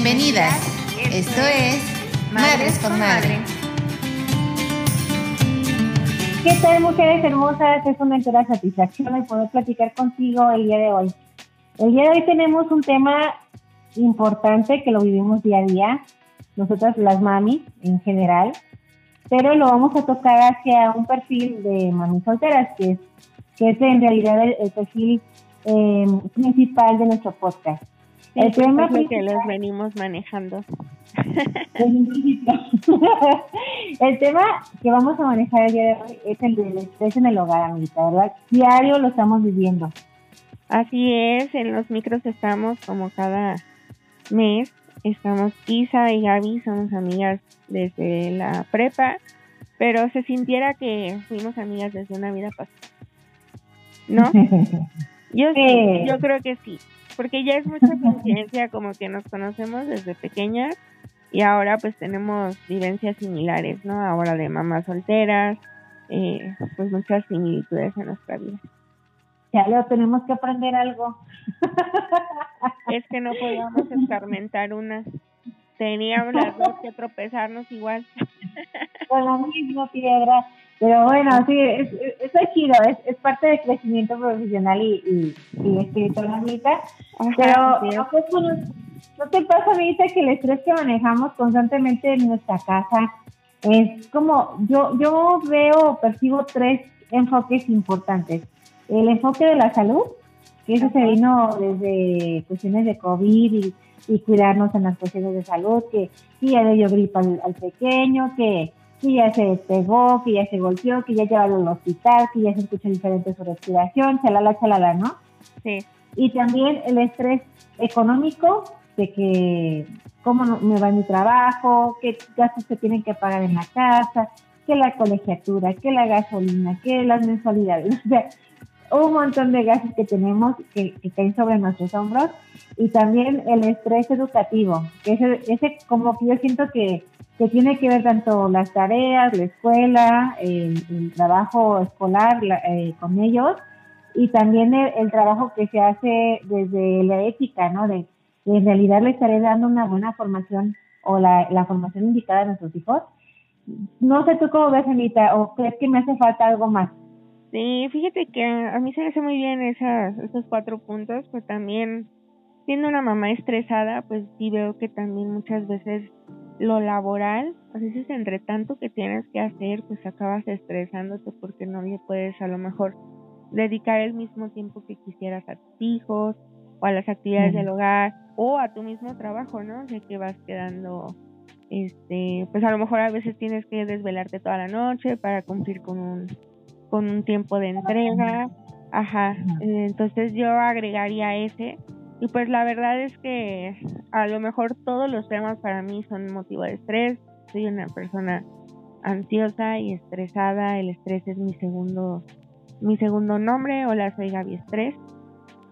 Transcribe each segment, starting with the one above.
Bienvenidas. Esto es Madres con Madre. ¿Qué tal, mujeres hermosas? Es una entera satisfacción el poder platicar contigo el día de hoy. El día de hoy tenemos un tema importante que lo vivimos día a día, nosotras las mamis en general, pero lo vamos a tocar hacia un perfil de mamis solteras, que es, que es en realidad el, perfil eh, principal de nuestro podcast. El tema que los venimos manejando. el tema que vamos a manejar el día de hoy es el del estrés en el hogar, amiguita, ¿verdad? Diario lo estamos viviendo. Así es, en los micros estamos como cada mes. Estamos Isa y Gaby, somos amigas desde la prepa, pero se sintiera que fuimos amigas desde una vida pasada. ¿No? Yo, yo creo que sí, porque ya es mucha conciencia como que nos conocemos desde pequeñas y ahora pues tenemos vivencias similares, ¿no? Ahora de mamás solteras, eh, pues muchas similitudes en nuestra vida. Ya lo tenemos que aprender algo. es que no podíamos escarmentar una. Teníamos las dos que tropezarnos igual. Con la misma piedra. Pero bueno, sí, es, es, chido, es, es parte del crecimiento profesional y, y, y espiritual, Pero, ¿no, te pasa, Amita, que el estrés que manejamos constantemente en nuestra casa es como, yo, yo veo, percibo tres enfoques importantes. El enfoque de la salud, que eso se vino desde cuestiones de COVID y, cuidarnos en las cuestiones de salud, que, ya le dio gripa al, pequeño, que, ya se pegó, que ya se golpeó, que ya llevaron al hospital, que ya se escucha diferente su respiración, chalala, chalala, ¿no? Sí. Y también el estrés económico, de que cómo me va mi trabajo, qué gastos se tienen que pagar en la casa, que la colegiatura, que la gasolina, que las mensualidades. O sea, un montón de gases que tenemos que, caen sobre nuestros hombros y también el estrés educativo, que ese, ese como que yo siento que, que tiene que ver tanto las tareas, la escuela, el, trabajo escolar eh, con ellos y también el, trabajo que se hace desde la ética, ¿no? De, en realidad le estaré dando una buena formación o la, la formación indicada a nuestros hijos. No sé tú cómo ves, Anita, o crees que me hace falta algo más. Sí, fíjate que a mí se me hace muy bien esas, esos cuatro puntos, pues también siendo una mamá estresada, pues sí veo que también muchas veces lo laboral, a veces entre tanto que tienes que hacer, pues acabas estresándote porque no le puedes a lo mejor dedicar el mismo tiempo que quisieras a tus hijos o a las actividades del hogar o a tu mismo trabajo, ¿no? O que vas quedando, este, pues a lo mejor a veces tienes que desvelarte toda la noche para cumplir con un con un tiempo de entrega. Ajá, entonces yo agregaría ese. Y pues la verdad es que a lo mejor todos los temas para mí son motivo de estrés. Soy una persona ansiosa y estresada. El estrés es mi segundo mi segundo nombre. Hola, soy Gaby Estrés.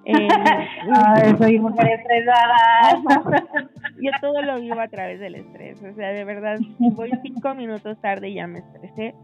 Eh, soy mujer estresada. Yo todo lo vivo a través del estrés. O sea, de verdad, si voy cinco minutos tarde ya me estresé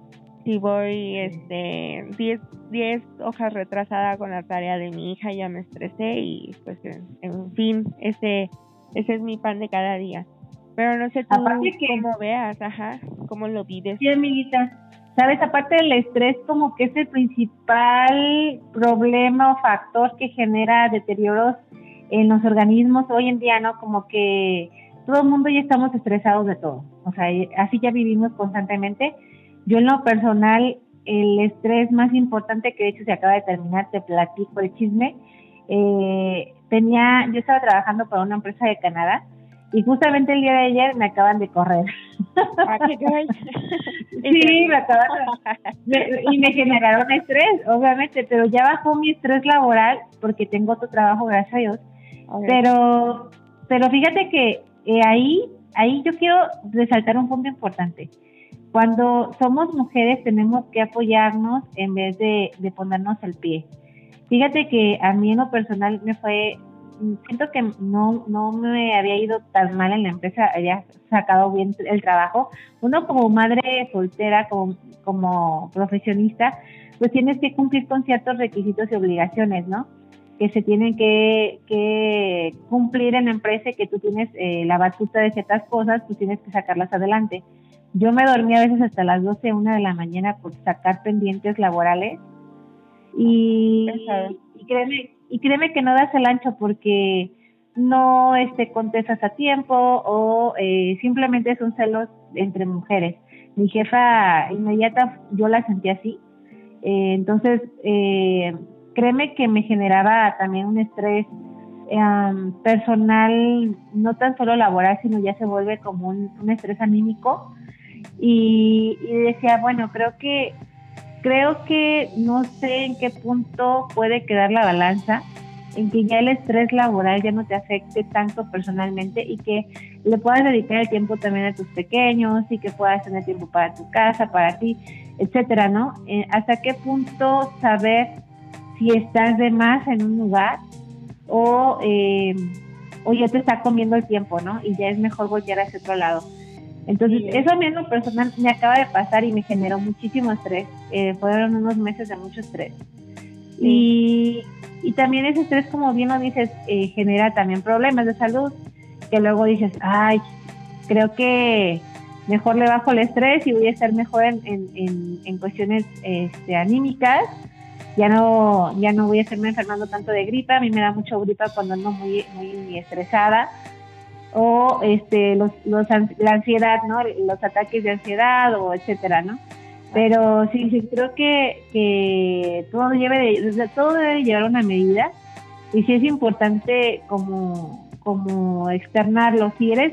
si voy este 10 diez hojas retrasada con la tarea de mi hija ya me estresé y pues en, fin ese ese es mi pan de cada día. Pero no sé tú cómo veas ajá cómo lo vives. Sí amiguita sabes aparte del estrés como que es el principal problema o factor que genera deterioros en los organismos hoy en día no como que todo el mundo ya estamos estresados de todo o sea así ya vivimos constantemente yo en lo personal, el estrés más importante que de hecho se acaba de terminar, te platico el chisme, eh, tenía, yo estaba trabajando para una empresa de Canadá y justamente el día de ayer me acaban de correr. Ah, sí, me acaban de, y me generaron estrés, obviamente, pero ya bajó mi estrés laboral porque tengo otro trabajo, gracias a Dios. Pero, pero fíjate que eh, ahí, ahí yo quiero resaltar un punto importante cuando somos mujeres tenemos que apoyarnos en vez de, ponernos el pie. Fíjate que a mí en lo personal me fue, siento que no, no me había ido tan mal en la empresa, había sacado bien el trabajo. Uno como madre soltera, como, como profesionista, pues tienes que cumplir con ciertos requisitos y obligaciones, ¿no? que se tienen que, que cumplir en la empresa y que tú tienes eh, la batuta de ciertas cosas, tú tienes que sacarlas adelante. Yo me dormía a veces hasta las 12, 1 de la mañana por sacar pendientes laborales y, y, créeme, y créeme que no das el ancho porque no este, contestas a tiempo o eh, simplemente son celos entre mujeres. Mi jefa inmediata, yo la sentí así. Eh, entonces, eh, créeme que me generaba también un estrés personal, no tan solo laboral, sino ya se vuelve como un, estrés anímico. Y, decía, bueno, creo que, creo que no sé en qué punto puede quedar la balanza en que ya el estrés laboral ya no te afecte tanto personalmente y que le puedas dedicar el tiempo también a tus pequeños y que puedas tener tiempo para tu casa, para ti, etcétera, ¿no? Eh, ¿Hasta qué punto saber si estás de más en un lugar o, eh, o ya te está comiendo el tiempo, ¿no? Y ya es mejor voltear hacia otro lado. Entonces, eso a mí en lo personal me acaba de pasar y me generó muchísimo estrés. Eh, fueron unos meses de mucho estrés. Y, y también ese estrés, como bien lo dices, eh, genera también problemas de salud, que luego dices, ay, creo que mejor le bajo el estrés y voy a estar mejor en, en, en, cuestiones este, anímicas. Ya no, ya no voy a estarme enfermando tanto de gripa. A mí me da mucho gripa cuando ando muy, muy estresada. O este, los, los, la ansiedad, ¿no? Los ataques de ansiedad o etcétera, ¿no? Pero sí, sí creo que, que todo, lleve todo debe llevar una medida y sí es importante como, como externarlo. Si eres,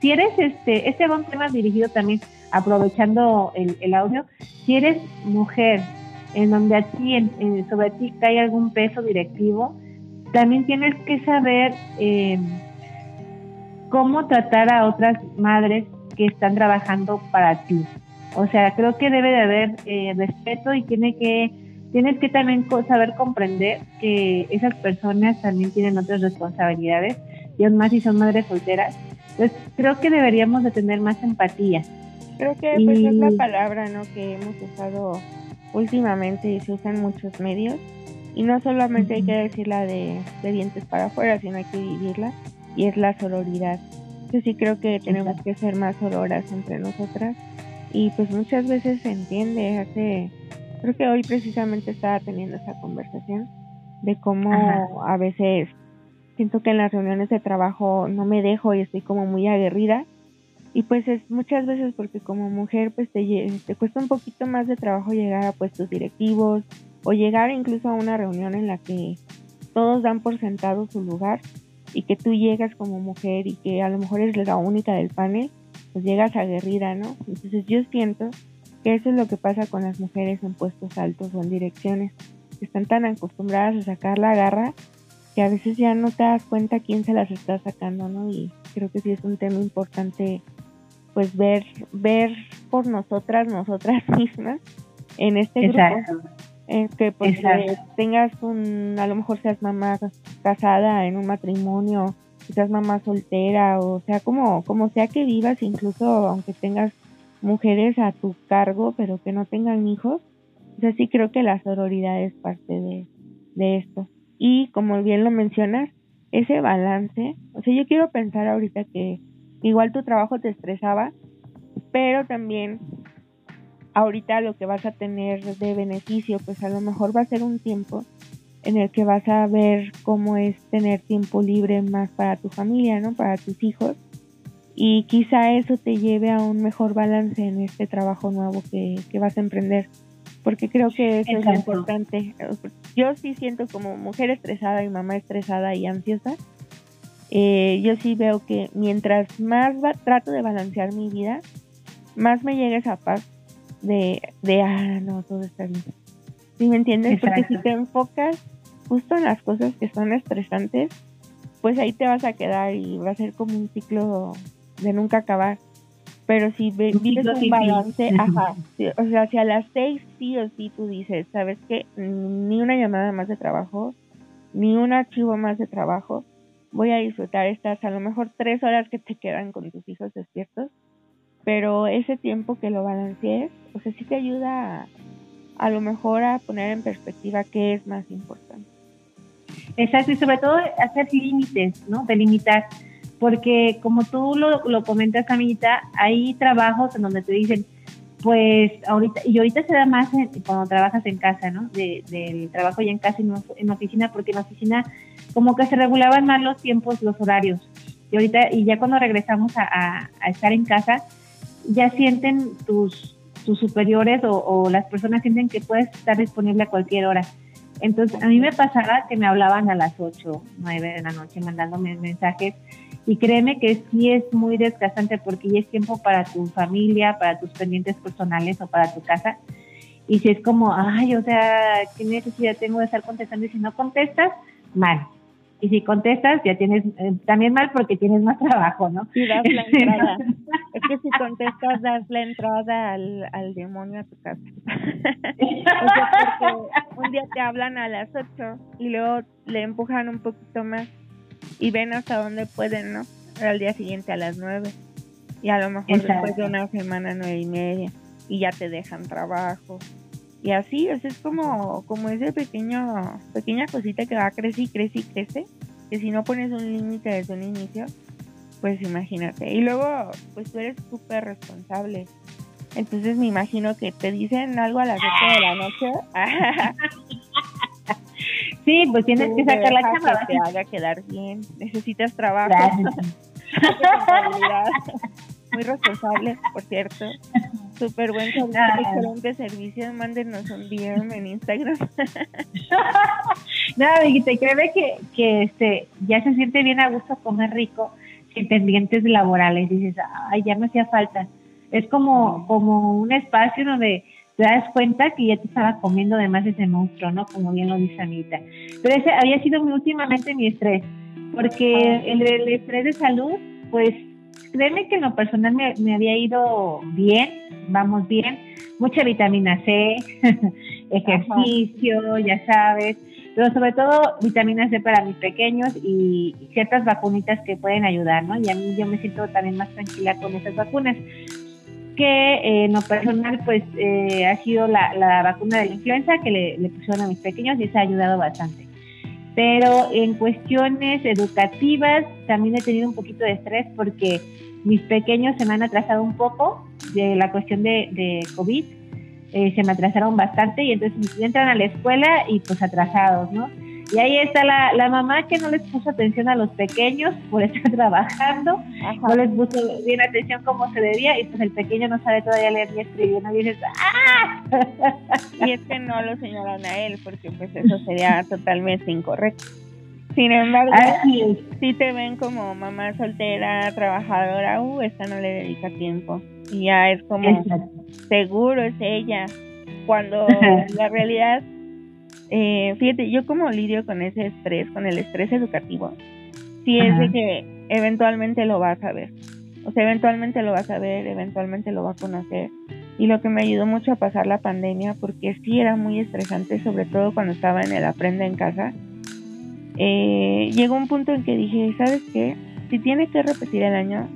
si eres este, este va un tema dirigido también, aprovechando el, el audio, si eres mujer en donde a ti, sobre ti cae algún peso directivo, también tienes que saber eh, cómo tratar a otras madres que están trabajando para ti. O sea, creo que debe de haber eh, respeto y tiene que tienes que también saber comprender que esas personas también tienen otras responsabilidades y aún más si son madres solteras. Entonces, creo que deberíamos de tener más empatía. Creo que pues, es la palabra ¿no? que hemos usado últimamente y se usa en muchos medios. Y no solamente hay que decirla de, de dientes para afuera, sino hay que vivirla. Y es la sororidad. Yo sí creo que tenemos que ser más sororas entre nosotras y pues muchas veces se entiende, hace, creo que hoy precisamente estaba teniendo esa conversación de cómo a veces siento que en las reuniones de trabajo no me dejo y estoy como muy aguerrida y pues es muchas veces porque como mujer pues te, te cuesta un poquito más de trabajo llegar a puestos directivos o llegar incluso a una reunión en la que todos dan por sentado su lugar y que tú llegas como mujer y que a lo mejor eres la única del panel pues llegas aguerrida, ¿no? Entonces yo siento que eso es lo que pasa con las mujeres en puestos altos o en direcciones, que están tan acostumbradas a sacar la garra que a veces ya no te das cuenta quién se las está sacando, ¿no? Y creo que sí es un tema importante pues ver ver por nosotras, nosotras mismas en este grupo. Eh, que pues tengas un, a lo mejor seas mamá casada en un matrimonio quizás mamá soltera o sea como como sea que vivas incluso aunque tengas mujeres a tu cargo pero que no tengan hijos o sea sí creo que la sororidad es parte de, de esto. Y como bien lo mencionas ese balance o sea yo quiero pensar ahorita que igual tu trabajo te estresaba pero también ahorita lo que vas a tener de beneficio pues a lo mejor va a ser un tiempo en el que vas a ver cómo es tener tiempo libre más para tu familia, ¿no? Para tus hijos. Y quizá eso te lleve a un mejor balance en este trabajo nuevo que, vas a emprender. Porque creo que eso es lo importante. Yo sí siento como mujer estresada y mamá estresada y ansiosa. Eh, yo sí veo que mientras más trato de balancear mi vida, más me llega esa paz de, de ah, no, todo está bien. ¿Sí me entiendes? Porque si te enfocas justo en las cosas que son estresantes, pues ahí te vas a quedar y va a ser como un ciclo de nunca acabar. Pero si vives un balance, ajá, o sea, si a las seis sí o sí tú dices, sabes que ni una llamada más de trabajo, ni un archivo más de trabajo, voy a disfrutar estas a lo mejor tres horas que te quedan con tus hijos despiertos, pero ese tiempo que lo balancees, o sea, sí te ayuda a, a lo mejor a poner en perspectiva qué es más importante. Exacto, y sobre todo hacer límites, ¿no? Delimitar. Porque como tú lo, lo comentas, Amita, hay trabajos en donde te dicen, pues ahorita, y ahorita se da más cuando trabajas en casa, ¿no? De, del trabajo ya en casa y no en oficina, porque en oficina como que se regulaban más los tiempos, los horarios. Y ahorita, y ya cuando regresamos a, estar en casa, ya sienten tus, tus superiores o, o, las personas sienten que puedes estar disponible a cualquier hora. Entonces, a mí me pasaba que me hablaban a las 8, 9 de la noche mandándome mensajes y créeme que sí es muy desgastante porque ya es tiempo para tu familia, para tus pendientes personales o para tu casa. Y si es como, ay, o sea, ¿qué necesidad tengo de estar contestando? Y si no contestas, mal. Y si contestas, ya tienes eh, también mal porque tienes más trabajo, ¿no? Sí, das la entrada. es que si contestas, das la entrada al, al demonio a tu casa. o sea, porque un día te hablan a las 8 y luego le empujan un poquito más y ven hasta dónde pueden, ¿no? Al día siguiente a las nueve y a lo mejor después de una semana nueve y media y ya te dejan trabajo y así es, es como como ese pequeño pequeña cosita que va a crecer y crece y crece que si no pones un límite desde un inicio pues imagínate y luego pues tú eres súper responsable entonces me imagino que te dicen algo a las 8 de la noche Sí, pues tienes que sacar la chamba. Que te haga quedar bien. Necesitas trabajo. Muy responsable, por cierto. Súper buen servicio, excelente servicio. Mándenos un DM en Instagram. no, te créeme que, que este, ya se siente bien a gusto comer rico sin pendientes laborales. Dices, ay, ya me hacía falta. Es como, como un espacio donde te das cuenta que ya te estaba comiendo además ese monstruo, ¿no? Como bien lo dice Anita. Pero ese había sido últimamente mi estrés, porque ah. el, estrés de salud, pues créeme que en lo personal me, había ido bien, vamos bien, mucha vitamina C, ejercicio, ya sabes, pero sobre todo vitamina C para mis pequeños y ciertas vacunitas que pueden ayudar, ¿no? Y a mí yo me siento también más tranquila con esas vacunas que eh, en lo personal pues eh, ha sido la, vacuna de la influenza que le, pusieron a mis pequeños y eso ha ayudado bastante. Pero en cuestiones educativas también he tenido un poquito de estrés porque mis pequeños se me han atrasado un poco de la cuestión de, de COVID, eh, se me atrasaron bastante y entonces entran a la escuela y pues atrasados, ¿no? Y ahí está la, la mamá que no les puso atención a los pequeños por estar trabajando, no les puso bien atención como se debía y pues el pequeño no sabe todavía leer ni escribir, ¿no? Y dices, ¡ah! Y es que no lo señalan a él porque pues eso sería totalmente incorrecto. Sin embargo, si te ven como mamá soltera, trabajadora, uh, esta no le dedica tiempo. Y ya es como, seguro es ella. Cuando la realidad eh, fíjate, yo como lidio con ese estrés, con el estrés educativo, si es de que eventualmente lo vas a ver. O sea, eventualmente lo vas a ver, eventualmente lo vas a conocer. Y lo que me ayudó mucho a pasar la pandemia, porque sí era muy estresante, sobre todo cuando estaba en el aprende en casa, eh, llegó un punto en que dije, ¿sabes qué? Si tiene que repetir el año,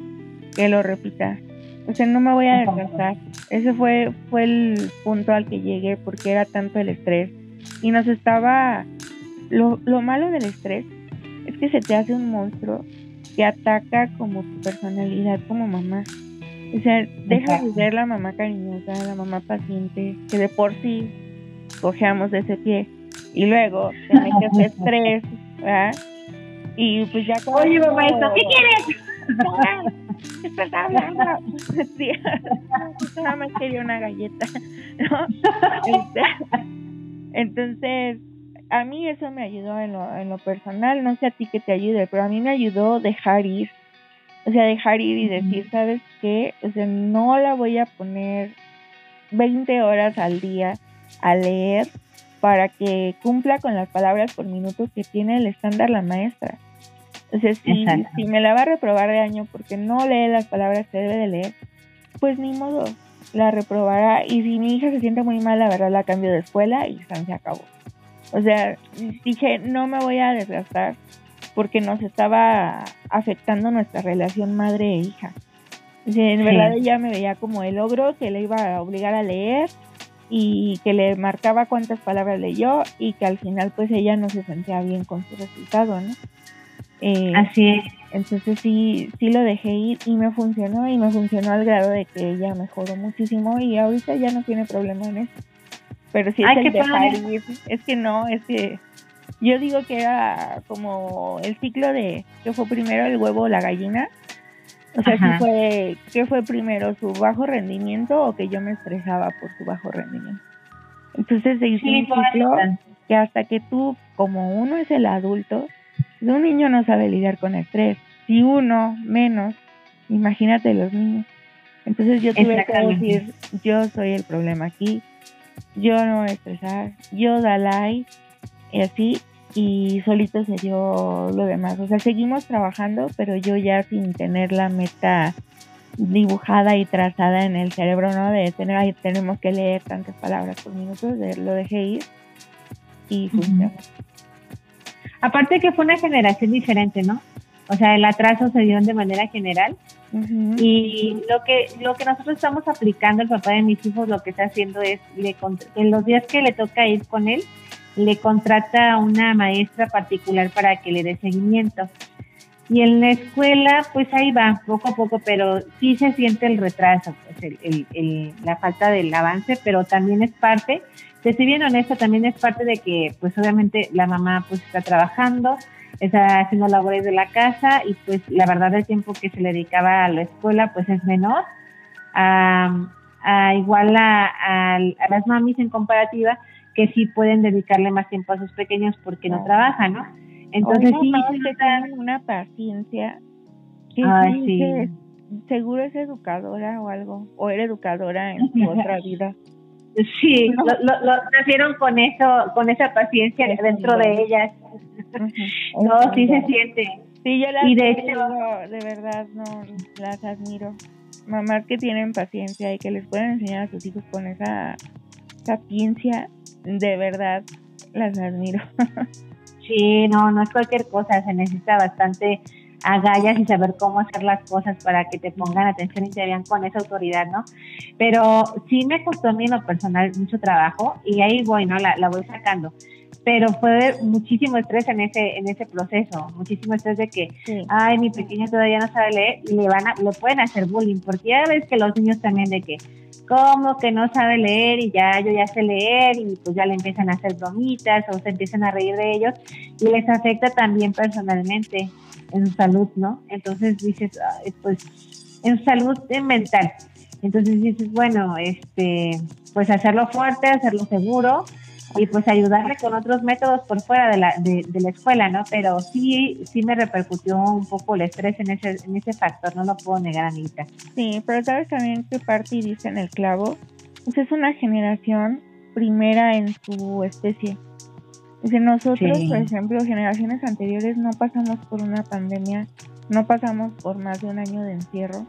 que lo repita. O sea, no me voy a desgastar. Ese fue, fue el punto al que llegué porque era tanto el estrés y nos estaba... Lo, lo malo del estrés es que se te hace un monstruo que ataca como tu personalidad como mamá. O sea, deja de ser la mamá cariñosa, la mamá paciente, que de por sí cojeamos de ese pie. Y luego te metes estrés, ¿verdad? Y pues ya como... Oye, mamá, ¿qué quieres? ¿Qué estás hablando? Sí, nada más quería una galleta, ¿no? Este, entonces, a mí eso me ayudó en lo, en lo personal, no sé a ti que te ayude, pero a mí me ayudó dejar ir, o sea, dejar ir y decir, ¿sabes qué? O sea, no la voy a poner 20 horas al día a leer para que cumpla con las palabras por minuto que tiene el estándar la maestra. O sea, si, si me la va a reprobar de año porque no lee las palabras que debe de leer, pues ni modo, la reprobará y si mi hija se siente muy mal, la verdad la cambio de escuela y se acabó. O sea, dije, no me voy a desgastar porque nos estaba afectando nuestra relación madre e hija. en verdad ella me veía como el ogro que le iba a obligar a leer y que le marcaba cuántas palabras leyó y que al final pues ella no se sentía bien con su resultado, ¿no? Eh, Así es. Entonces sí, sí lo dejé ir y me funcionó y me funcionó al grado de que ella mejoró muchísimo y ahorita ya no tiene problema en eso. Pero sí es el dejar ir, es que no, es que yo digo que era como el ciclo de que fue primero el huevo o la gallina. O sea, si fue, ¿qué fue primero? ¿Su bajo rendimiento o que yo me estresaba por su bajo rendimiento? Entonces se hizo un ciclo que hasta que tú, como uno es el adulto, un niño no sabe lidiar con el estrés. Si uno menos, imagínate los niños. Entonces yo tuve que decir, yo soy el problema aquí, yo no voy a estresar, yo da like, y así, y solito se dio lo demás. O sea, seguimos trabajando, pero yo ya sin tener la meta dibujada y trazada en el cerebro, ¿no? De tener, ahí tenemos que leer tantas palabras por minuto, lo dejé ir y funcionó. Aparte que fue una generación diferente, ¿no? O sea, el atraso se dio de manera general y lo que lo que nosotros estamos aplicando, el papá de mis hijos, lo que está haciendo es, le, en los días que le toca ir con él, le contrata a una maestra particular para que le dé seguimiento. Y en la escuela, pues ahí va, poco a poco, pero sí se siente el retraso, pues el, el, la falta del avance, pero también es parte, te estoy bien honesta, también es parte de que, pues obviamente la mamá pues está trabajando, está haciendo labores de la casa y pues la verdad el tiempo que se le dedicaba a la escuela pues es menor. A, igual a, a, las mamis en comparativa que sí pueden dedicarle más tiempo a sus pequeños porque no trabajan, ¿no? Entonces sí, se una paciencia que sí, seguro es educadora o algo, o era educadora en su otra vida. Sí, lo, lo, nacieron con eso, con esa paciencia dentro de ellas. no, sí se siente. Sí, yo las y de hecho, de verdad, no, las admiro. Mamás que tienen paciencia y que les pueden enseñar a sus hijos con esa sapiencia, de verdad, las admiro. sí, no, no es cualquier cosa, se necesita bastante agallas y saber cómo hacer las cosas para que te pongan atención y te vean con esa autoridad, ¿no? Pero sí me costó a mí en lo personal mucho trabajo y ahí voy, ¿no? La, la voy sacando pero fue muchísimo estrés en ese en ese proceso, muchísimo estrés de que, ay, mi pequeño todavía no sabe leer y le van a, le pueden hacer bullying, porque ya ves que los niños también de que, ¿cómo que no sabe leer y ya yo ya sé leer y pues ya le empiezan a hacer bromitas o se empiezan a reír de ellos y les afecta también personalmente en su salud, ¿no? Entonces dices, pues en su salud mental. Entonces dices, bueno, este, pues hacerlo fuerte, hacerlo seguro y pues ayudarle con otros métodos por fuera de la, de, la escuela, ¿no? Pero sí, sí me repercutió un poco el estrés en ese, en ese factor, no lo puedo negar, Anita. Sí, pero sabes también que parte y dice en el clavo, pues es una generación primera en su especie. Dice, nosotros, por ejemplo, generaciones anteriores no pasamos por una pandemia, no pasamos por más de un año de encierro.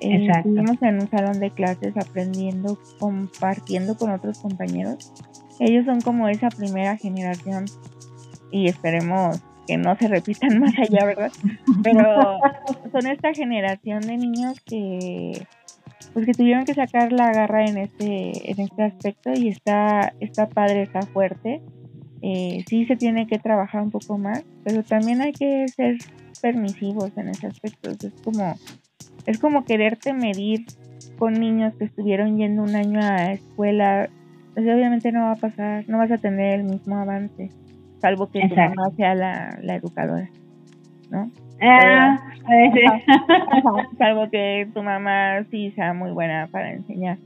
Eh, estuvimos en un salón de clases aprendiendo, compartiendo con otros compañeros. Ellos son como esa primera generación y esperemos que no se repitan más allá, ¿verdad? Pero son esta generación de niños que pues que tuvieron que sacar la garra en este en este aspecto y está está padre, está fuerte eh, sí se tiene que trabajar un poco más, pero también hay que ser permisivos en ese aspecto. Es como, es como quererte medir con niños que estuvieron yendo un año a escuela. Pues obviamente no va a pasar, no vas a tener el mismo avance, salvo que tu mamá sea la, la educadora, ¿no? Ah, salvo que tu mamá sí sea muy buena para enseñar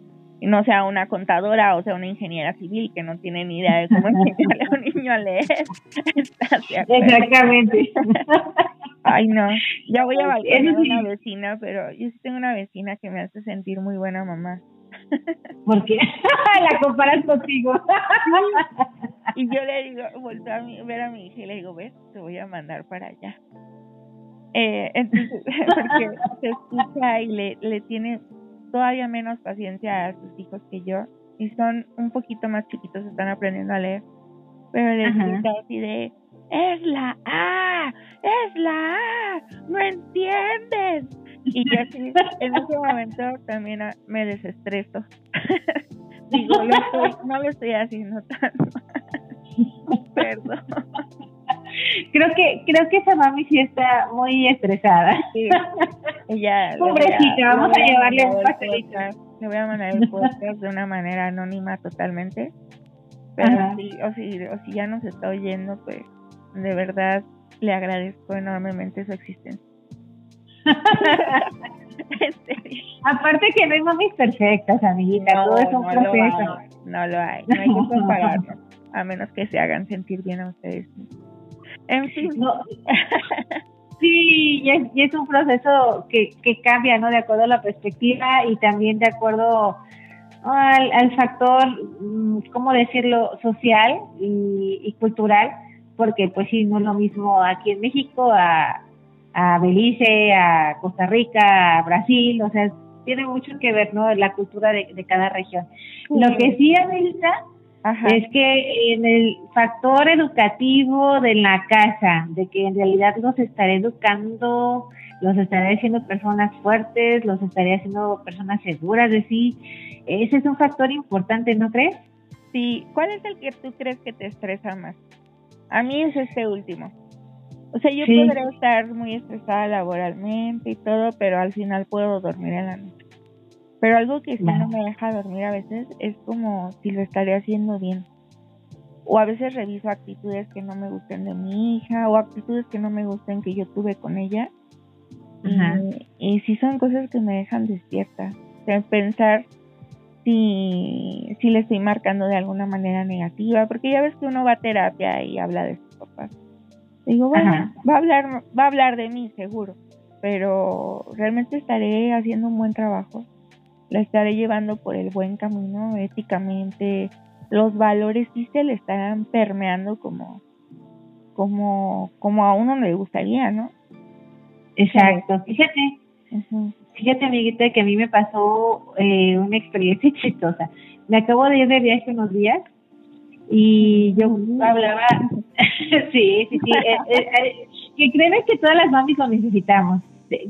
no sea una contadora o sea una ingeniera civil que no tiene ni idea de cómo enseñarle a un niño a leer. Exactamente. Ay, no. Ya voy a balconar a una vecina, pero yo sí tengo una vecina que me hace sentir muy buena mamá. ¿Por qué? la comparas contigo. y yo le digo, vuelvo a ver a mi hija y le digo, ves, te voy a mandar para allá. Eh, entonces, porque se escucha y le, le tiene todavía menos paciencia a sus hijos que yo y son un poquito más chiquitos, están aprendiendo a leer, pero les grita así de, es la A, es la A, no entiendes. Y yo así, en ese momento también me desestreso, Digo, lo estoy, no lo estoy haciendo tan Perdón. Creo que, creo que esa mami sí está muy estresada. Sí. Ella, Pobrecita, vamos a, llevarle un pastelito. Le voy a mandar el podcast de una manera anónima totalmente. Pero sí, o si, o si ya nos está oyendo, pues de verdad le agradezco enormemente su existencia. Aparte que no hay mamis perfectas, amiguita, todo es un proceso. no lo hay, no hay que compararlo, a menos que se hagan sentir bien a ustedes. En fin. sí, y es, y es un proceso que, que cambia, ¿no? De acuerdo a la perspectiva y también de acuerdo al, al factor, mm, ¿cómo decirlo?, social y, y cultural, porque pues sí, no es lo mismo aquí en México a a Belice, a Costa Rica, a Brasil, o sea, tiene mucho que ver, ¿no? La cultura de, cada región. Lo que sí, Amelita, es que en el factor educativo de la casa, de que en realidad los estaré educando, los estaré haciendo personas fuertes, los estaré haciendo personas seguras de sí, ese es un factor importante, ¿no crees? Sí, ¿cuál es el que tú crees que te estresa más? A mí es este último. O sea, yo podría estar muy estresada laboralmente y todo, pero al final puedo dormir en la noche. Pero algo que sí no me deja dormir a veces es como si lo estaré haciendo bien. O a veces reviso actitudes que no me gusten de mi hija o actitudes que no me gusten que yo tuve con ella. Y, y sí son cosas que me dejan despierta. O sea, pensar si, si le estoy marcando de alguna manera negativa, porque ya ves que uno va a terapia y habla de sus papás. Digo, bueno, va a hablar, va a hablar de mí seguro, pero realmente estaré haciendo un buen trabajo. La estaré llevando por el buen camino, éticamente. Los valores sí se le estarán permeando como, como, como a uno le gustaría, ¿no? Exacto. Fíjate, fíjate, amiguita, que a mí me pasó eh, una experiencia chistosa. Me acabo de ir de viaje unos días y yo hablaba, sí, sí, sí, eh, eh, eh, que créeme que todas las mamis lo necesitamos.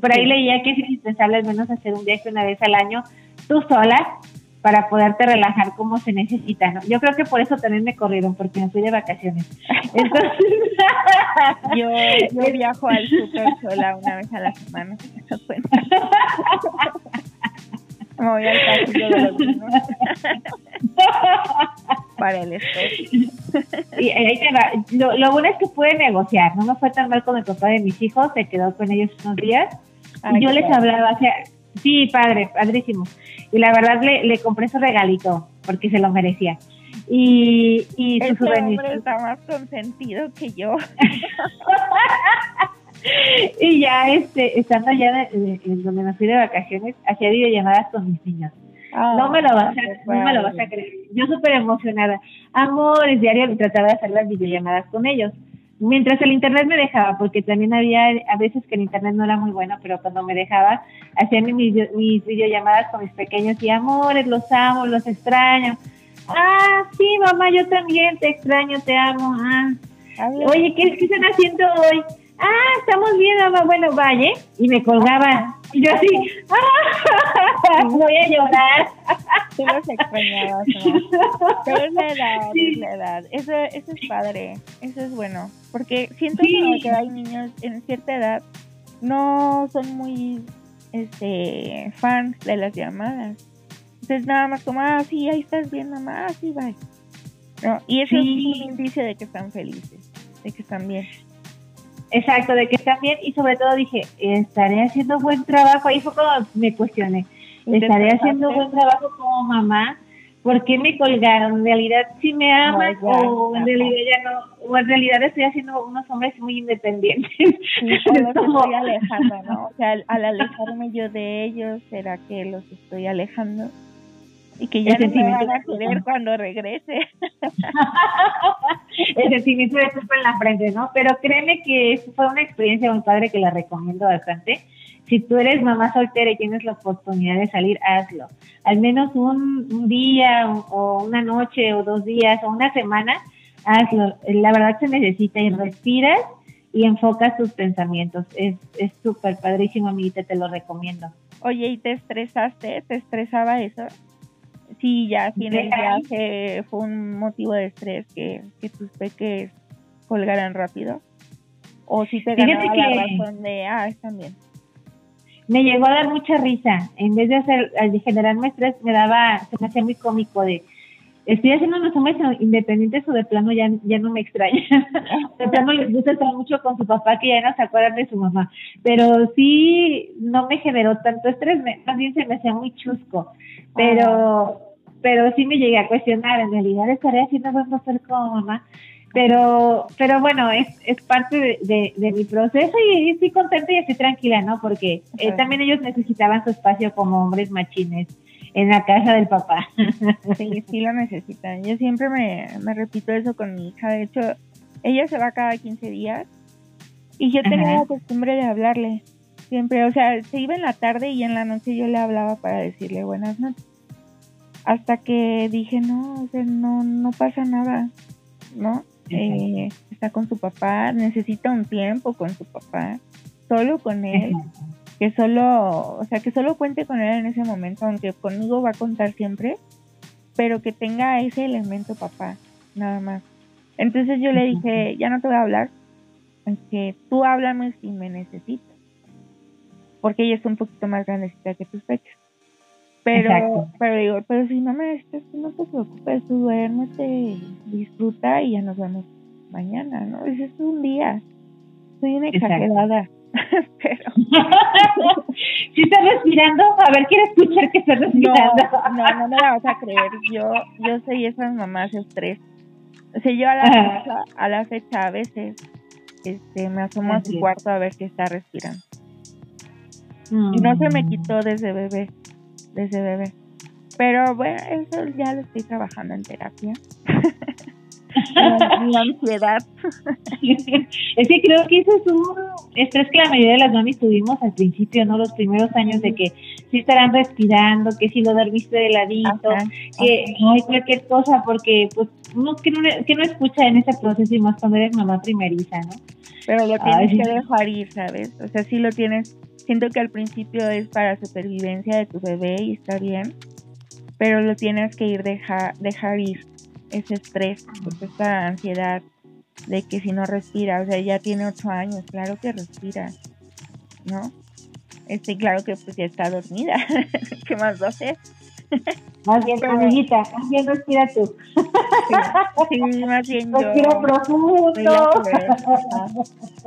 Por ahí leía que es indispensable al menos hacer un viaje una vez al año, tú sola, para poderte relajar como se necesita, ¿no? Yo creo que por eso también me corrieron, porque me fui de vacaciones. Entonces, yo, yo viajo al súper sola una vez a la semana, Me voy al castillo de los. Para el estrés. Y ahí te va. Lo, lo, bueno es que pude negociar. No me fue tan mal con el papá de mis hijos. Se quedó con ellos unos días. y yo les hablaba, o sea, sí, padre, padrísimo. Y la verdad le, le compré su regalito porque se lo merecía. Y, y su este hombre está más consentido que yo. y ya este estando allá en donde me fui de vacaciones hacía videollamadas con mis niños ah, no me lo vas a, no me lo vas a creer yo súper emocionada amores diario trataba de hacer las videollamadas con ellos mientras el internet me dejaba porque también había a veces que el internet no era muy bueno pero cuando me dejaba hacía mis, mis videollamadas con mis pequeños y amores los amo los extraño ah sí mamá yo también te extraño te amo ah oye qué, qué están haciendo hoy ah, estamos bien, mamá, bueno, vaya. Y me colgaba. Y yo así, ah, voy a llorar. Tú los extrañabas, ¿no? Pero es la edad, es la edad. Eso, eso es padre, eso es bueno. Porque siento que hay niños en cierta edad no son muy este fans de las llamadas. Entonces nada más como, ah, sí, ahí estás bien, mamá, ah, sí, bye. No, y eso es un indicio de que están felices, de que están bien. Exacto, de que también, y sobre todo dije, estaré haciendo buen trabajo, ahí fue cuando me cuestioné, estaré haciendo buen trabajo como mamá, ¿por qué me colgaron? ¿En realidad sí me aman o en realidad ya no? O en realidad estoy haciendo unos hombres muy independientes. Sí, estoy alejando, ¿no? O sea, al alejarme yo de ellos, ¿será que los estoy alejando? y que ya no me van a querer cuando regrese. el sentimiento de culpa en la frente, ¿no? Pero créeme que fue una experiencia muy padre que la recomiendo bastante. Si tú eres mamá soltera y tienes la oportunidad de salir, hazlo. Al menos un, día o una noche o dos días o una semana, hazlo. La verdad se necesita y respiras y enfocas tus pensamientos. Es súper padrísimo, amiguita, te lo recomiendo. Oye, ¿y te estresaste? ¿Te estresaba eso? sí, ya si en el viaje fue un motivo de estrés que, que tus peques colgaran rápido. O si te ganaba la razón de, ah, están bien. Me llegó a dar mucha risa. En vez de hacer, de generarme estrés, me daba, se me hacía muy cómico de, estoy haciendo unos hombres independientes o de plano ya, ya no me extraña. de plano les gusta estar mucho con su papá que ya no se acuerdan de su mamá. Pero sí, no me generó tanto estrés, me, más bien se me hacía muy chusco. Pero, ah. pero sí me llegué a cuestionar, en realidad estaré haciendo buen papel como mamá. Pero, pero bueno, es, es parte de, de, mi proceso y, estoy contenta y estoy tranquila, ¿no? Porque eh, también ellos necesitaban su espacio como hombres machines en la casa del papá. Sí, sí lo necesitan. Yo siempre me, me repito eso con mi hija. De hecho, ella se va cada 15 días y yo tenía la costumbre de hablarle. Siempre, o sea, se iba en la tarde y en la noche yo le hablaba para decirle buenas noches. Hasta que dije, no, o sea, no, no pasa nada, ¿no? Eh, está con su papá, necesita un tiempo con su papá, solo con él que solo, o sea, que solo cuente con él en ese momento, aunque conmigo va a contar siempre, pero que tenga ese elemento papá, nada más. Entonces yo le dije, ya no te voy a hablar, que tú háblame si me necesitas, porque ella es un poquito más grandecita que tus fechas. Pero, pero digo, pero si no me necesitas, no te preocupes, tú duérmete, disfruta y ya nos vemos mañana, ¿no? Ese es un día. Soy una exagerada. pero si estás respirando, a ver, quiero escuchar que estás respirando. No, no, me la vas a creer. Yo, yo soy esas mamás estrés. O sea, yo a la, fecha, a la fecha a veces este, me asomo a su cuarto a ver si está respirando. Y no se me mm. quitó desde bebé, desde bebé. Pero bueno, eso ya lo estoy trabajando en terapia. mi ansiedad. es que creo que eso es un estrés que la mayoría de las mamis tuvimos al principio, ¿no? Los primeros años de que si estarán respirando, que si lo dormiste de ladito, que no hay cualquier cosa, porque pues uno que no, que no escucha en ese proceso y más cuando eres mamá primeriza, ¿no? Pero lo tienes que dejar ir, ¿sabes? O sea, si lo tienes, siento que al principio es para supervivencia de tu bebé y está bien, pero lo tienes que ir dejar, dejar ir ese estrés, pues esa ansiedad de que si no respira, o sea, ya tiene ocho años, claro que respira, ¿no? Este, claro que pues ya está dormida, ¿qué más va a hacer? Más bien, amiguita, más bien respira tú. Sí, más bien yo. Respiro profundo.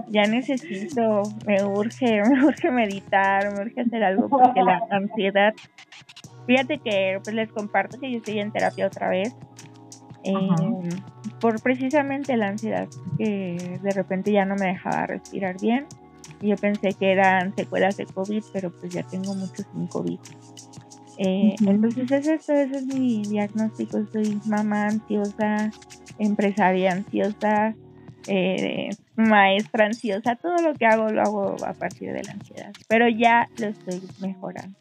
Ya necesito, me urge, me urge meditar, me urge hacer algo porque la ansiedad. Fíjate que pues les comparto que yo estoy en terapia otra vez eh, por precisamente la ansiedad que de repente ya no me dejaba respirar bien. Yo pensé que eran secuelas de COVID, pero pues ya tengo muchos sin COVID. Eh, entonces es esto, ese es mi diagnóstico. Soy mamá ansiosa, empresaria ansiosa, eh, maestra ansiosa. Todo lo que hago lo hago a partir de la ansiedad, pero ya lo estoy mejorando.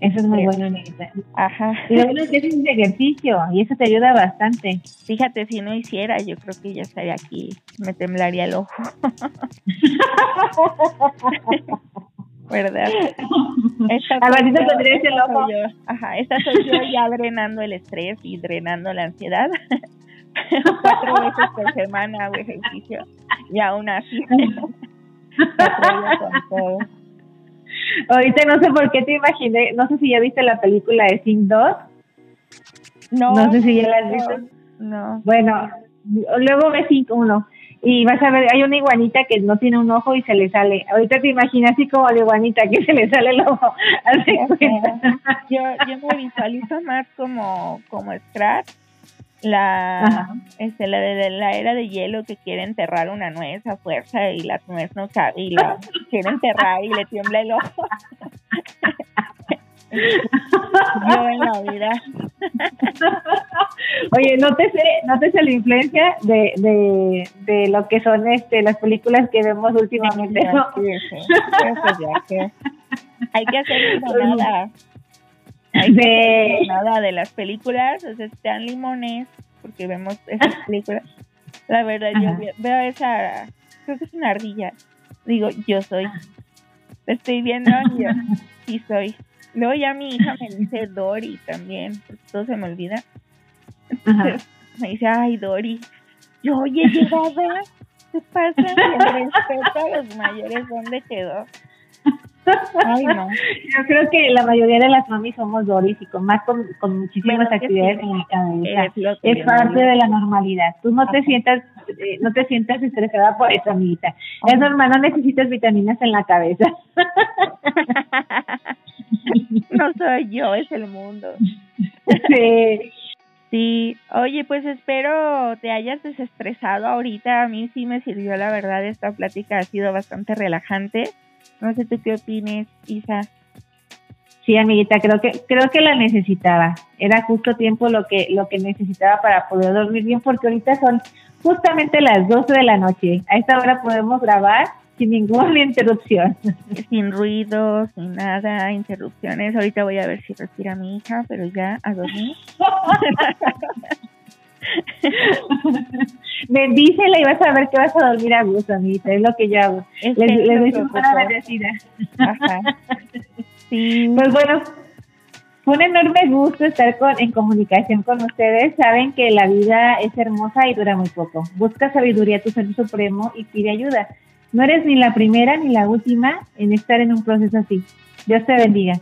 Eso es muy bueno, Ajá. Y lo bueno es que es un ejercicio y eso te ayuda bastante. Fíjate, si no hiciera, yo creo que ya estaría aquí, me temblaría el ojo. ¿Verdad? A ver, te tendrías el ojo. Ajá, esta soy yo ya drenando el estrés y drenando la ansiedad. Cuatro veces por semana hago ejercicio y aún así. Ahorita no sé por qué te imaginé, no sé si ya viste la película de Sing 2. No. No sé si ya la has visto. No. Bueno, luego ves Sing 1 y vas a ver, hay una iguanita que no tiene un ojo y se le sale. Ahorita te imaginas así como la iguanita que se le sale el ojo. yo, yo me visualizo más como, como Scratch la este la de la era de hielo que quiere enterrar una nuez a fuerza y la nuez no cabe y la quiere enterrar y le tiembla el ojo yo en la vida oye no te sé no te sé la influencia de, de, de lo que son este las películas que vemos últimamente ¿no? hay que hacer nada de... nada de las películas, o sea, están limones, porque vemos esas películas. La verdad, yo veo esa, creo que es una ardilla. Digo, yo soy. estoy viendo y yo, sí soy. Luego ya mi hija me dice Dori también, porque todo se me olvida. Entonces me dice, ay, Dori. Yo, oye, llegada, ¿qué pasa? El respeto a los mayores, ¿dónde quedó? Ay, no. Yo creo que la mayoría de las mamis somos Doris y con más con, con muchísimas actividades en la cabeza. Es, parte de la normalidad. Tú no te sientas eh, no te sientas estresada por eso, amiguita. Es normal, no necesitas vitaminas en la cabeza. no soy yo, es el mundo. sí. Sí, oye, pues espero te hayas desestresado ahorita. A mí sí me sirvió, la verdad, esta plática ha sido bastante relajante. No sé tú qué opines, Isa. Sí, amiguita, creo que creo que la necesitaba. Era justo tiempo lo que lo que necesitaba para poder dormir bien, porque ahorita son justamente las 12 de la noche. A esta hora podemos grabar sin ninguna interrupción. Sin ruido, sin nada, interrupciones. Ahorita voy a ver si respira mi hija, pero ya a dormir. Bendícela y vas a ver que vas a dormir a gusto, amiguita. Es lo que yo hago. les, les doy una bendecida. Ajá. Sí. Pues bueno, fue un enorme gusto estar con, en comunicación con ustedes. Saben que la vida es hermosa y dura muy poco. Busca sabiduría a tu ser supremo y pide ayuda. No eres ni la primera ni la última en estar en un proceso así. Dios te bendiga.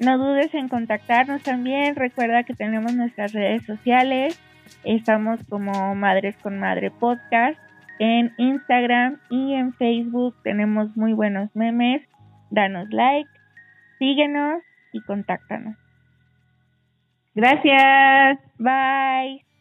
No dudes en contactarnos también. Recuerda que tenemos nuestras redes sociales. Estamos como Madres con Madre Podcast en Instagram y en Facebook. Tenemos muy buenos memes. Danos like, síguenos y contáctanos. Gracias. Bye.